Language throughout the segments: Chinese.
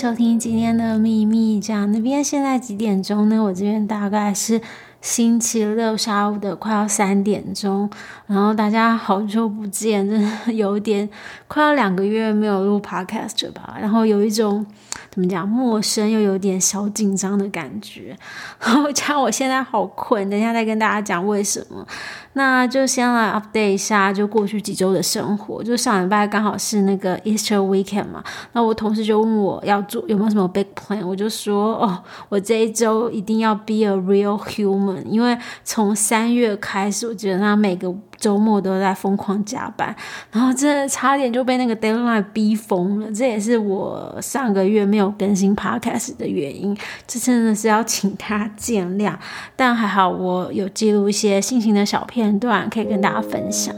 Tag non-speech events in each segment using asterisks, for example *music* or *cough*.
收听今天的秘密这样，那边现在几点钟呢？我这边大概是。星期六下午的快要三点钟，然后大家好久不见，真的有点快要两个月没有录 podcast 吧，然后有一种怎么讲陌生又有点小紧张的感觉，然后加我现在好困，等一下再跟大家讲为什么。那就先来 update 一下，就过去几周的生活。就上礼拜刚好是那个 Easter weekend 嘛，那我同事就问我要做有没有什么 big plan，我就说哦，我这一周一定要 be a real human，因为从三月开始，我觉得那每个。周末都在疯狂加班，然后真的差点就被那个 deadline 逼疯了。这也是我上个月没有更新 podcast 的原因，这真的是要请他见谅。但还好我有记录一些心情的小片段，可以跟大家分享。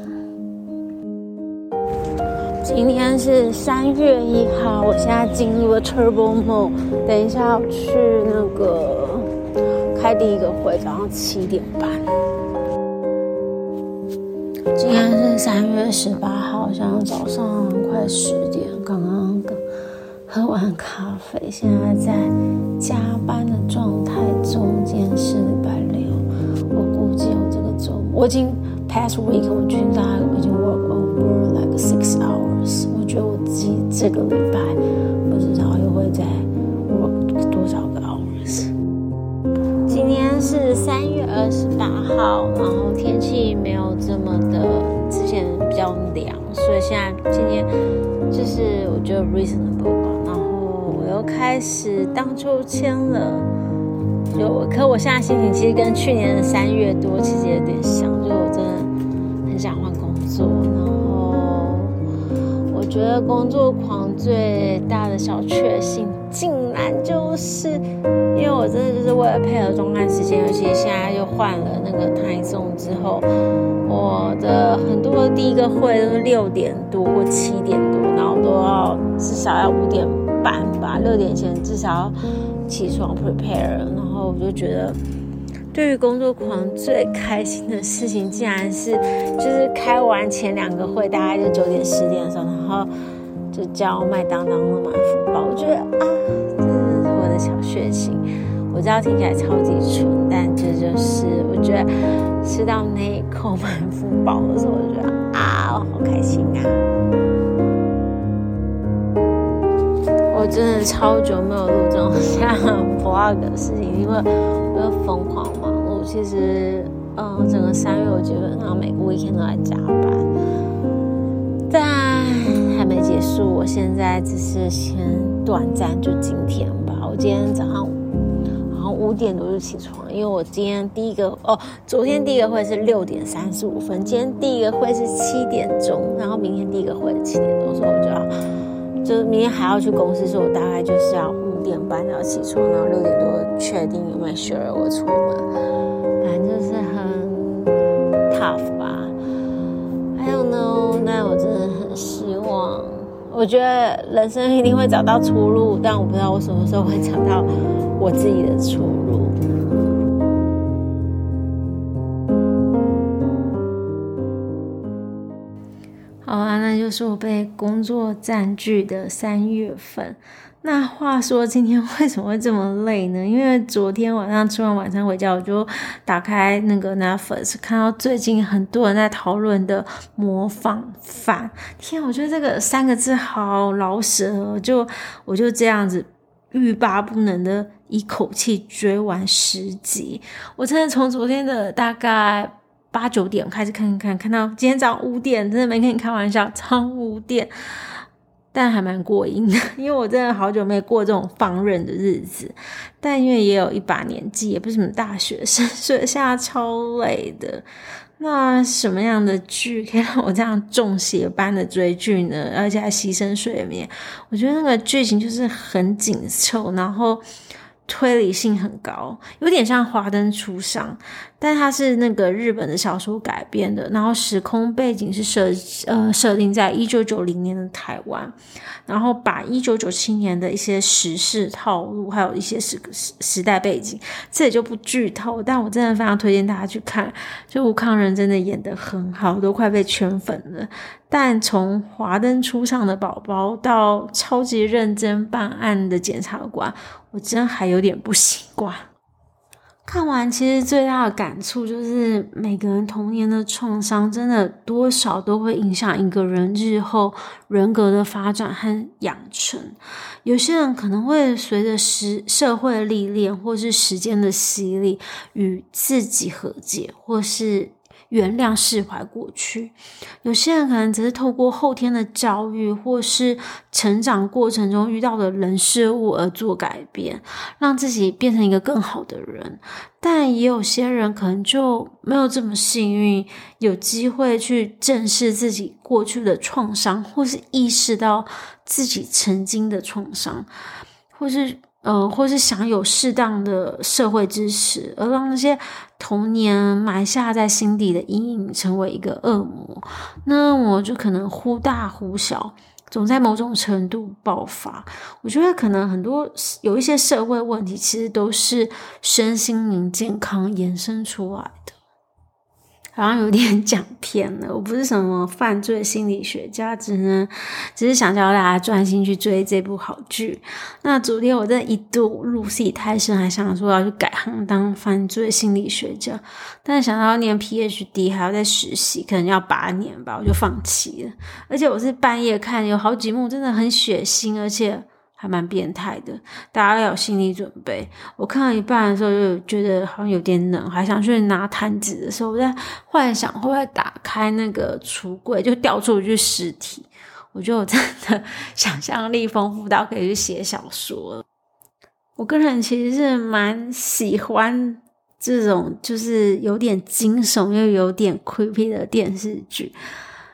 今天是三月一号，我现在进入了 turbo mode，等一下要去那个开第一个会，早上七点半。今天是三月十八号，像早上快十点，刚刚喝完咖啡，现在在加班的状态。中间是礼拜六，我估计我这个周，我已经 past week，我觉得我已经 work over like six hours。我觉得我自己这个礼拜不知道又会在 work 多少个 hours。今天是三月二十八号，然后天所以现在今天就是我觉得 reasonable 吧。然后我又开始荡秋千了，就我可我现在心情其实跟去年的三月多其实有点像，就我真的很想换工作。然后觉得工作狂最大的小确幸，竟然就是。因为我真的就是为了配合状态时间，尤其现在又换了那个 time zone 之后，我的很多第一个会都是六点多或七点多，然后都要至少要五点半吧，六点前至少要起床 prepare。然后我就觉得，对于工作狂最开心的事情，竟然是就是开完前两个会，大概就九点十点的时候，然后就叫麦当当的满福堡，我觉得啊。小确幸，我知道听起来超级蠢，但这就是我觉得吃到那一口满福堡的时候，我觉得啊，我好开心啊！我真的超久没有录这种像 *laughs* vlog 的事情，因为我要疯狂忙碌。其实，嗯，整个三月我基本上每个 weekend 都在加班，但还没结束。我现在只是先短暂，就今天吧。我今天早上然后五点多就起床，因为我今天第一个哦，昨天第一个会是六点三十五分，今天第一个会是七点钟，然后明天第一个会是七点钟，所以我就要，就是明天还要去公司，所以我大概就是要点半要起床，然后六点多确定有没有雪儿我出门，反正就是很 tough 吧。还有呢，那我真的很希望。我觉得人生一定会找到出路，但我不知道我什么时候会找到我自己的出路。是我被工作占据的三月份。那话说，今天为什么会这么累呢？因为昨天晚上吃完晚餐回家，我就打开那个 Netflix，看到最近很多人在讨论的模仿犯。天，我觉得这个三个字好老舍，就我就这样子欲罢不能的一口气追完十集。我真的从昨天的大概八九点开始看看看，到今天早上五点，真的没跟你开玩笑，早上五点。但还蛮过瘾的，因为我真的好久没过这种放任的日子。但因为也有一把年纪，也不是什么大学生，所以现在超累的。那什么样的剧可以让我这样中邪般的追剧呢？而且还牺牲睡眠？我觉得那个剧情就是很紧凑，然后。推理性很高，有点像《华灯初上》，但它是那个日本的小说改编的，然后时空背景是设呃设定在一九九零年的台湾，然后把一九九七年的一些时事套路，还有一些时时时代背景，这也就不剧透，但我真的非常推荐大家去看，就吴康仁真的演得很好，都快被圈粉了。但从华灯初上的宝宝到超级认真办案的检察官，我真还有点不习惯。看完，其实最大的感触就是，每个人童年的创伤，真的多少都会影响一个人日后人格的发展和养成。有些人可能会随着时社会历练，或是时间的洗礼，与自己和解，或是。原谅、释怀过去，有些人可能只是透过后天的教育，或是成长过程中遇到的人事物而做改变，让自己变成一个更好的人。但也有些人可能就没有这么幸运，有机会去正视自己过去的创伤，或是意识到自己曾经的创伤，或是。嗯，或是享有适当的社会支持，而让那些童年埋下在心底的阴影成为一个恶魔，那我就可能忽大忽小，总在某种程度爆发。我觉得可能很多有一些社会问题，其实都是身心灵健康延伸出来。好像有点讲偏了，*laughs* 我不是什么犯罪心理学家，只能只是想教大家专心去追这部好剧。那昨天我在一度入戏太深，还想说要去改行当犯罪心理学家，但想到念 PhD 还要再实习，可能要八年吧，我就放弃了。而且我是半夜看，有好几幕真的很血腥，而且。还蛮变态的，大家要有心理准备。我看到一半的时候，就觉得好像有点冷，还想去拿毯子的时候，我在幻想会不会打开那个橱柜，就掉出一具尸体。我觉得我真的想象力丰富到可以去写小说了。我个人其实是蛮喜欢这种就是有点惊悚又有点 creepy 的电视剧。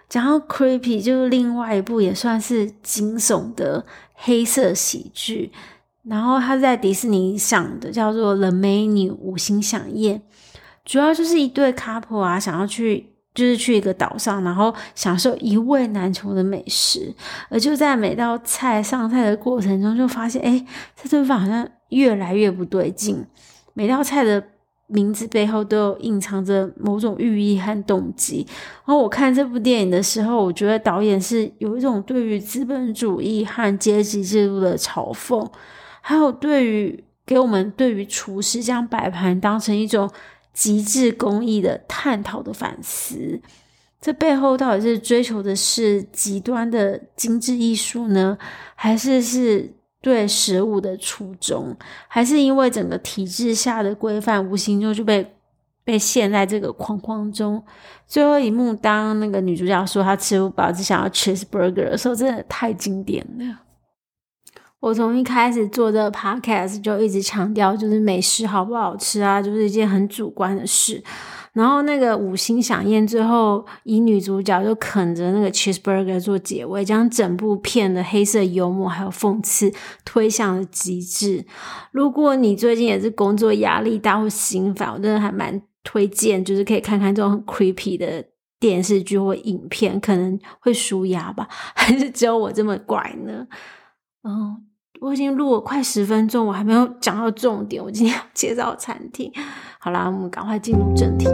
讲到 creepy，就是另外一部也算是惊悚的黑色喜剧，然后它在迪士尼上的，叫做《The Menu》五星饗宴，主要就是一对 couple 啊，想要去就是去一个岛上，然后享受一味难求的美食，而就在每道菜上菜的过程中，就发现哎，这顿饭好像越来越不对劲，每道菜的。名字背后都有隐藏着某种寓意和动机。然后我看这部电影的时候，我觉得导演是有一种对于资本主义和阶级制度的嘲讽，还有对于给我们对于厨师将摆盘当成一种极致工艺的探讨的反思。这背后到底是追求的是极端的精致艺术呢，还是是？对食物的初衷，还是因为整个体制下的规范，无形中就被被陷在这个框框中。最后一幕，当那个女主角说她吃不饱，只想要 cheeseburger 的时候，真的太经典了。我从一开始做这个 podcast 就一直强调，就是美食好不好吃啊，就是一件很主观的事。然后那个五星响宴最后以女主角就啃着那个 cheeseburger 做结尾，将整部片的黑色幽默还有讽刺推向了极致。如果你最近也是工作压力大或心烦，我真的还蛮推荐，就是可以看看这种很 creepy 的电视剧或影片，可能会舒压吧？还是只有我这么怪呢？嗯。我已经录了快十分钟，我还没有讲到重点。我今天要介绍餐厅，好啦，我们赶快进入正题吧。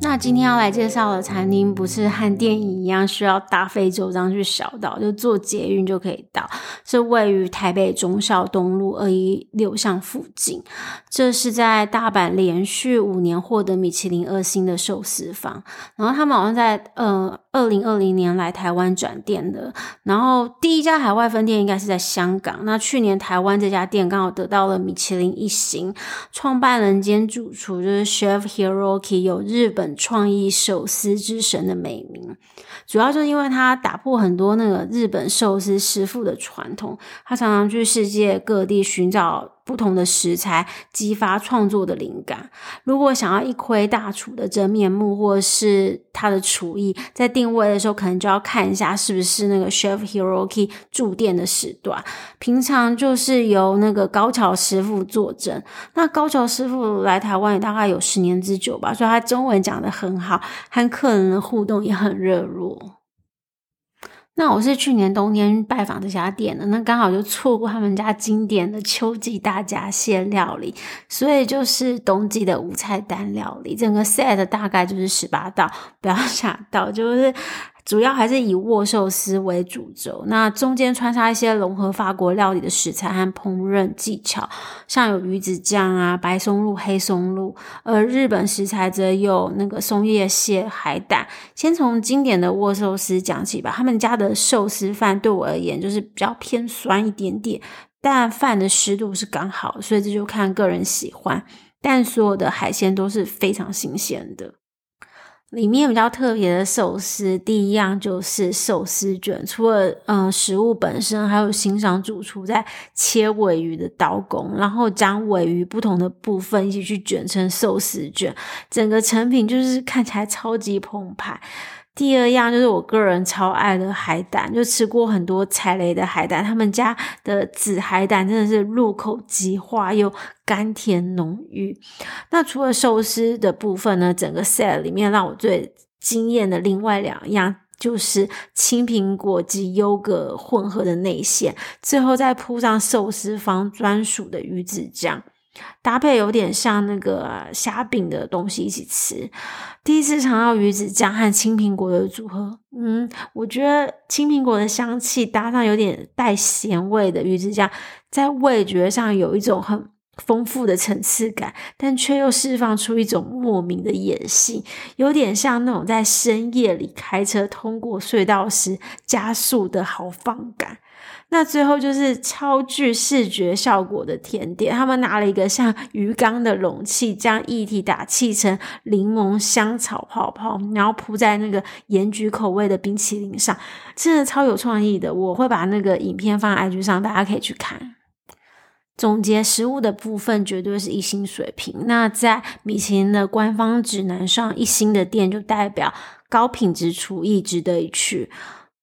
那今天要来介绍的餐厅，不是和电影一样需要大费周章去小岛，就坐捷运就可以到，是位于台北忠孝东路二一六巷附近。这是在大阪连续五年获得米其林二星的寿司房，然后他们好像在呃。二零二零年来台湾转店的，然后第一家海外分店应该是在香港。那去年台湾这家店刚好得到了米其林一星，创办人兼主厨就是 Chef Hiroki，有日本创意寿司之神的美名。主要就是因为他打破很多那个日本寿司师傅的传统，他常常去世界各地寻找不同的食材，激发创作的灵感。如果想要一窥大厨的真面目，或是他的厨艺，在定位的时候，可能就要看一下是不是那个 Chef Hiroki 驻店的时段。平常就是由那个高桥师傅坐镇。那高桥师傅来台湾也大概有十年之久吧，所以他中文讲得很好，和客人的互动也很热络。那我是去年冬天拜访这家店的，那刚好就错过他们家经典的秋季大闸蟹料理，所以就是冬季的五菜单料理，整个 set 大概就是十八道，不要 *laughs* 吓到，就是。主要还是以握寿司为主轴，那中间穿插一些融合法国料理的食材和烹饪技巧，像有鱼子酱啊、白松露、黑松露，而日本食材则有那个松叶蟹、海胆。先从经典的握寿司讲起吧，他们家的寿司饭对我而言就是比较偏酸一点点，但饭的湿度是刚好，所以这就看个人喜欢。但所有的海鲜都是非常新鲜的。里面比较特别的寿司，第一样就是寿司卷。除了嗯、食物本身，还有欣赏主厨在切尾鱼的刀工，然后将尾鱼不同的部分一起去卷成寿司卷，整个成品就是看起来超级澎湃。第二样就是我个人超爱的海胆，就吃过很多踩雷的海胆，他们家的紫海胆真的是入口即化又甘甜浓郁。那除了寿司的部分呢，整个 set 里面让我最惊艳的另外两样就是青苹果及优格混合的内馅，最后再铺上寿司方专属的鱼子酱。搭配有点像那个虾饼的东西一起吃，第一次尝到鱼子酱和青苹果的组合，嗯，我觉得青苹果的香气搭上有点带咸味的鱼子酱，在味觉上有一种很丰富的层次感，但却又释放出一种莫名的野性，有点像那种在深夜里开车通过隧道时加速的豪放感。那最后就是超具视觉效果的甜点，他们拿了一个像鱼缸的容器，将液体打气成柠檬香草泡泡，然后铺在那个盐焗口味的冰淇淋上，真的超有创意的。我会把那个影片放在 IG 上，大家可以去看。总结食物的部分绝对是一星水平。那在米其林的官方指南上，一星的店就代表高品质厨艺，值得一去。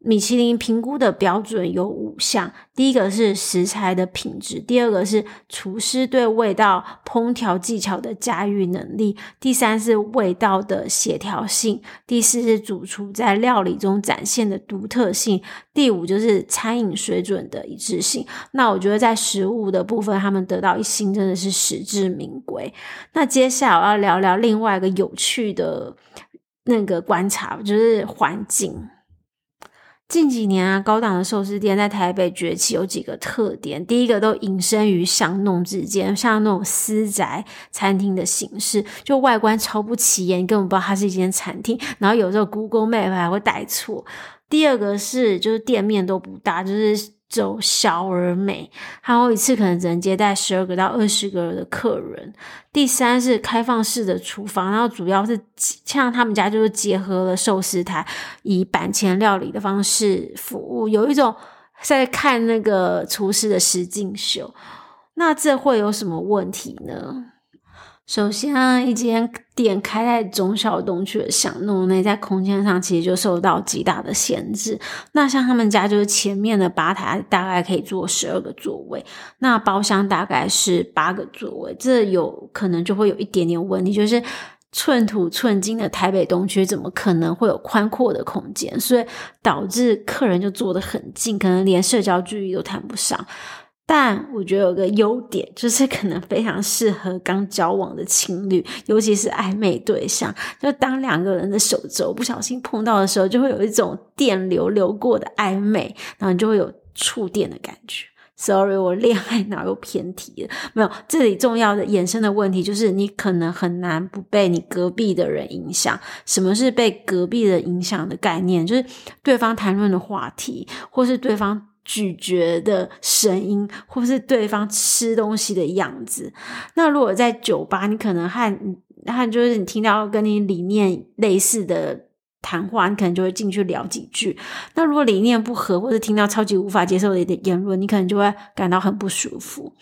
米其林评估的标准有五项：第一个是食材的品质，第二个是厨师对味道、烹调技巧的驾驭能力，第三是味道的协调性，第四是主厨在料理中展现的独特性，第五就是餐饮水准的一致性。那我觉得在食物的部分，他们得到一星真的是实至名归。那接下来我要聊聊另外一个有趣的那个观察，就是环境。近几年啊，高档的寿司店在台北崛起，有几个特点。第一个都隐身于巷弄之间，像那种私宅餐厅的形式，就外观超不起眼，你根本不知道它是一间餐厅。然后有时候 Google Map 还会带错。第二个是，就是店面都不大，就是。走小而美，还有一次可能只能接待十二个到二十个的客人。第三是开放式的厨房，然后主要是像他们家就是结合了寿司台，以板前料理的方式服务，有一种在看那个厨师的实境秀。那这会有什么问题呢？首先，一间店开在中小东区的巷弄内，在空间上其实就受到极大的限制。那像他们家就是前面的吧台大概可以坐十二个座位，那包厢大概是八个座位，这有可能就会有一点点问题，就是寸土寸金的台北东区怎么可能会有宽阔的空间？所以导致客人就坐得很近，可能连社交距离都谈不上。但我觉得有个优点，就是可能非常适合刚交往的情侣，尤其是暧昧对象。就当两个人的手肘不小心碰到的时候，就会有一种电流流过的暧昧，然后你就会有触电的感觉。Sorry，我恋爱脑又偏题了。没有，这里重要的衍生的问题就是，你可能很难不被你隔壁的人影响。什么是被隔壁的影响的概念？就是对方谈论的话题，或是对方。咀嚼的声音，或是对方吃东西的样子。那如果在酒吧，你可能和和就是你听到跟你理念类似的谈话，你可能就会进去聊几句。那如果理念不合，或者听到超级无法接受的言论，你可能就会感到很不舒服。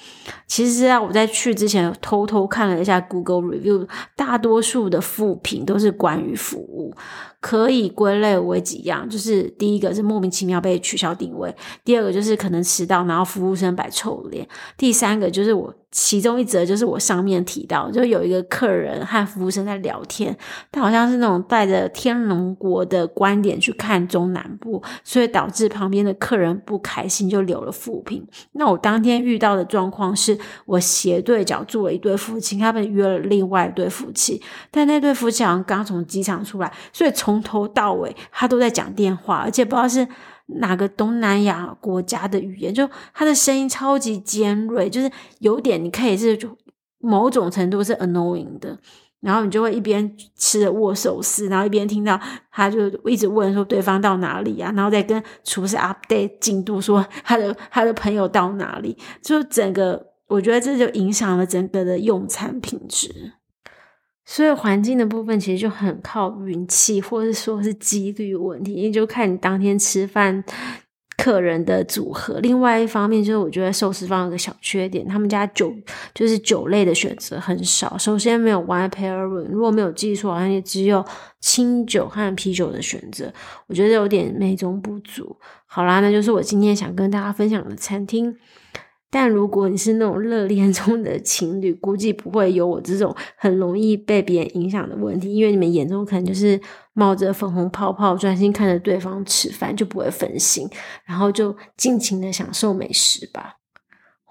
其实啊，我在去之前偷偷看了一下 Google Review，大多数的负评都是关于服务。可以归类为几样，就是第一个是莫名其妙被取消定位，第二个就是可能迟到，然后服务生摆臭脸，第三个就是我其中一则就是我上面提到，就有一个客人和服务生在聊天，他好像是那种带着天龙国的观点去看中南部，所以导致旁边的客人不开心，就留了负评。那我当天遇到的状况是我斜对角坐了一对夫妻，他们约了另外一对夫妻，但那对夫妻好像刚从机场出来，所以从从头到尾他都在讲电话，而且不知道是。哪个东南亚国家的语言，就他的声音超级尖锐，就是有点你可以是某种程度是 annoying 的，然后你就会一边吃着握寿司，然后一边听到他就一直问说对方到哪里啊，然后再跟厨师 update 进度，说他的他的朋友到哪里，就整个我觉得这就影响了整个的用餐品质。所以环境的部分其实就很靠运气，或者说是几率问题，就看你当天吃饭客人的组合。另外一方面，就是我觉得寿司坊有个小缺点，他们家酒就是酒类的选择很少。首先没有 wine pairing，如果没有记错，好像也只有清酒和啤酒的选择，我觉得有点美中不足。好啦，那就是我今天想跟大家分享的餐厅。但如果你是那种热恋中的情侣，估计不会有我这种很容易被别人影响的问题，因为你们眼中可能就是冒着粉红泡泡，专心看着对方吃饭，就不会分心，然后就尽情的享受美食吧。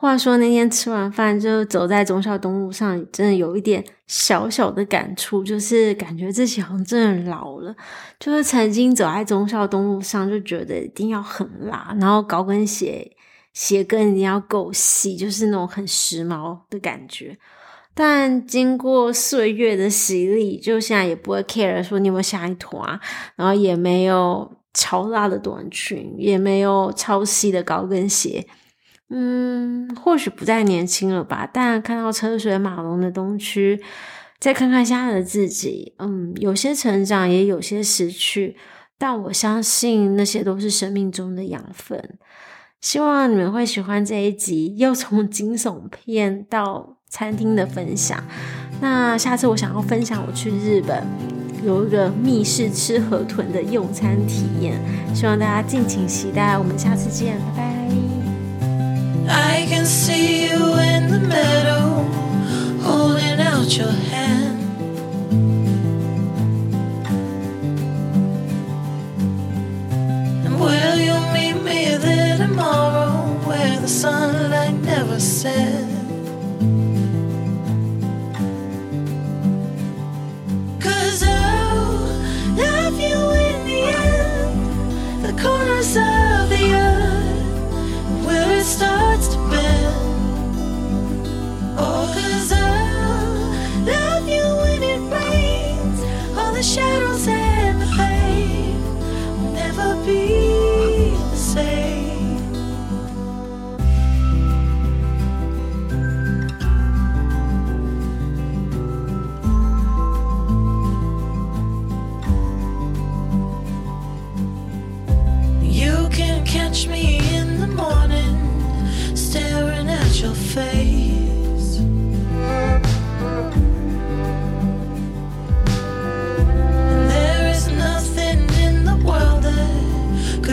话说那天吃完饭，就走在忠孝东路上，真的有一点小小的感触，就是感觉自己好像真的老了。就是曾经走在忠孝东路上，就觉得一定要很辣，然后高跟鞋。鞋跟一定要够细，就是那种很时髦的感觉。但经过岁月的洗礼，就现在也不会 care 说你有没有下一坨啊，然后也没有超辣的短裙，也没有超细的高跟鞋。嗯，或许不再年轻了吧。但看到车水马龙的东区，再看看现在的自己，嗯，有些成长，也有些失去。但我相信那些都是生命中的养分。希望你们会喜欢这一集，又从惊悚片到餐厅的分享。那下次我想要分享我去日本有一个密室吃河豚的用餐体验，希望大家敬请期待。我们下次见，拜拜。I can see you in the middle, holding out your hand. said.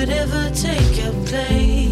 wherever take your place.